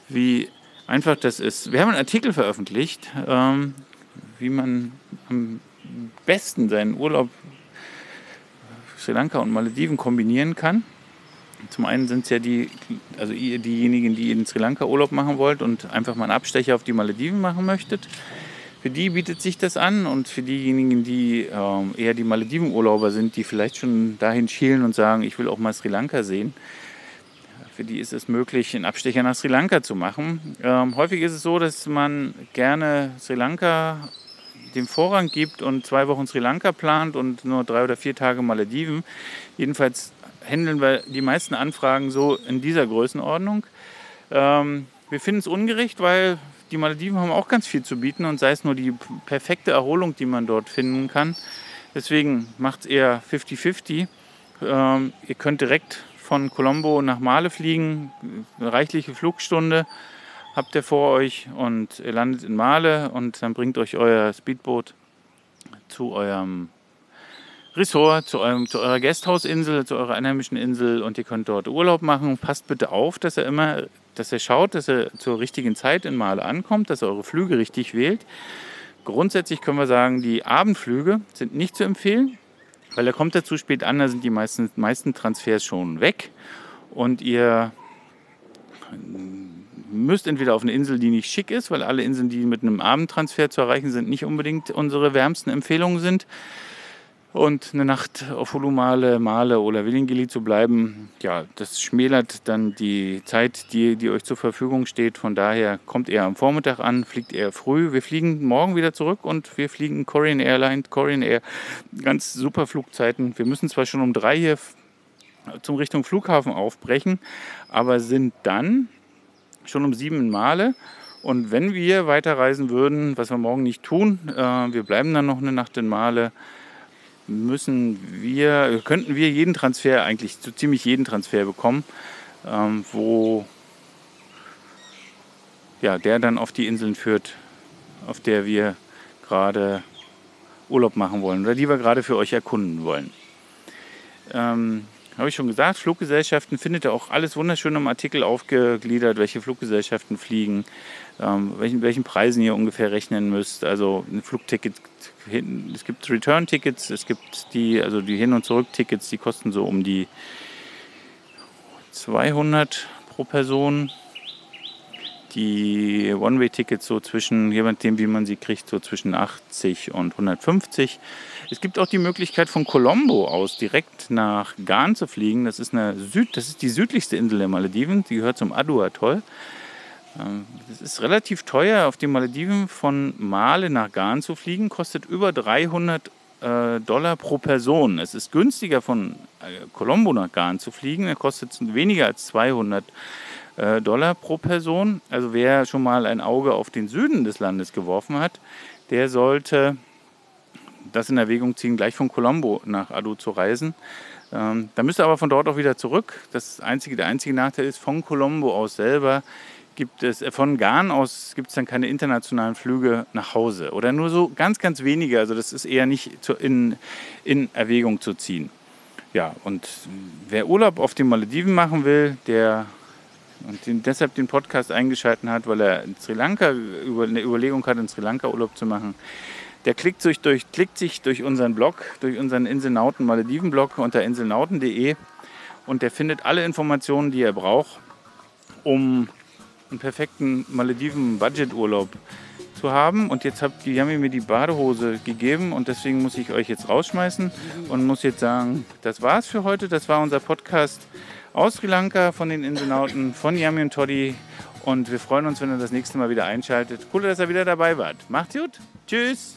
wie einfach das ist. Wir haben einen Artikel veröffentlicht, ähm, wie man am besten seinen Urlaub Sri Lanka und Malediven kombinieren kann. Zum einen sind es ja die, also diejenigen, die in Sri Lanka Urlaub machen wollt und einfach mal einen Abstecher auf die Malediven machen möchtet. Für die bietet sich das an und für diejenigen, die ähm, eher die Malediven-Urlauber sind, die vielleicht schon dahin schielen und sagen, ich will auch mal Sri Lanka sehen, für die ist es möglich, einen Abstecher nach Sri Lanka zu machen. Ähm, häufig ist es so, dass man gerne Sri Lanka dem Vorrang gibt und zwei Wochen Sri Lanka plant und nur drei oder vier Tage Malediven. Jedenfalls handeln wir die meisten Anfragen so in dieser Größenordnung. Ähm, wir finden es ungerecht, weil die Malediven haben auch ganz viel zu bieten und sei es nur die perfekte Erholung, die man dort finden kann. Deswegen macht es eher 50-50. Ähm, ihr könnt direkt von Colombo nach Male fliegen, eine reichliche Flugstunde habt ihr vor euch und ihr landet in Male und dann bringt euch euer Speedboot zu eurem Ressort, zu, eurem, zu eurer Gasthausinsel, zu eurer einheimischen Insel und ihr könnt dort Urlaub machen. Passt bitte auf, dass ihr immer, dass ihr schaut, dass ihr zur richtigen Zeit in Male ankommt, dass ihr eure Flüge richtig wählt. Grundsätzlich können wir sagen, die Abendflüge sind nicht zu empfehlen, weil da kommt er zu spät an, da sind die meisten, meisten Transfers schon weg und ihr müsst entweder auf eine Insel, die nicht schick ist, weil alle Inseln, die mit einem Abendtransfer zu erreichen sind, nicht unbedingt unsere wärmsten Empfehlungen sind und eine Nacht auf Hulumale, Male oder Willingili zu bleiben, ja, das schmälert dann die Zeit, die, die euch zur Verfügung steht. Von daher kommt eher am Vormittag an, fliegt eher früh. Wir fliegen morgen wieder zurück und wir fliegen Korean Airline, Korean Air, ganz super Flugzeiten. Wir müssen zwar schon um drei hier zum Richtung Flughafen aufbrechen, aber sind dann schon um sieben Male. Und wenn wir weiterreisen würden, was wir morgen nicht tun, äh, wir bleiben dann noch eine Nacht in Male, müssen wir, könnten wir jeden Transfer, eigentlich so ziemlich jeden Transfer bekommen, ähm, wo ja, der dann auf die Inseln führt, auf der wir gerade Urlaub machen wollen oder die wir gerade für euch erkunden wollen. Ähm, habe ich schon gesagt, Fluggesellschaften findet ihr auch alles wunderschön im Artikel aufgegliedert, welche Fluggesellschaften fliegen, ähm, welchen, welchen Preisen ihr ungefähr rechnen müsst. Also ein Flugticket, es gibt Return-Tickets, es gibt die, also die Hin- und Zurück-Tickets, die kosten so um die 200 pro Person. Die One-Way-Tickets so zwischen, je nachdem wie man sie kriegt, so zwischen 80 und 150. Es gibt auch die Möglichkeit von Colombo aus direkt nach Ghan zu fliegen. Das ist, eine Süd, das ist die südlichste Insel der Malediven. Die gehört zum Adu-Atoll. Ähm, das ist relativ teuer, auf den Malediven von Male nach Ghan zu fliegen. Kostet über 300 äh, Dollar pro Person. Es ist günstiger von äh, Colombo nach Ghan zu fliegen. Da kostet es weniger als 200 äh, Dollar pro Person. Also wer schon mal ein Auge auf den Süden des Landes geworfen hat, der sollte das in Erwägung ziehen, gleich von Colombo nach Adu zu reisen. Ähm, da müsst ihr aber von dort auch wieder zurück. Das einzige, der einzige Nachteil ist, von Colombo aus selber gibt es, äh, von Garn aus gibt es dann keine internationalen Flüge nach Hause. Oder nur so ganz, ganz wenige. Also das ist eher nicht zu, in, in Erwägung zu ziehen. Ja, und wer Urlaub auf den Malediven machen will, der und den, deshalb den Podcast eingeschaltet hat, weil er in Sri Lanka über, eine Überlegung hat, in Sri Lanka Urlaub zu machen, der klickt sich durch, klickt sich durch unseren Blog, durch unseren Inselnauten Malediven Blog unter inselnauten.de und der findet alle Informationen, die er braucht, um einen perfekten Malediven-Budget-Urlaub zu haben. Und jetzt habt, die haben mir die Badehose gegeben und deswegen muss ich euch jetzt rausschmeißen und muss jetzt sagen, das war's für heute. Das war unser Podcast aus Sri Lanka von den Inselnauten, von Yami und Toddy. Und wir freuen uns, wenn ihr das nächste Mal wieder einschaltet. Cool, dass ihr wieder dabei wart. Macht's gut. Tschüss.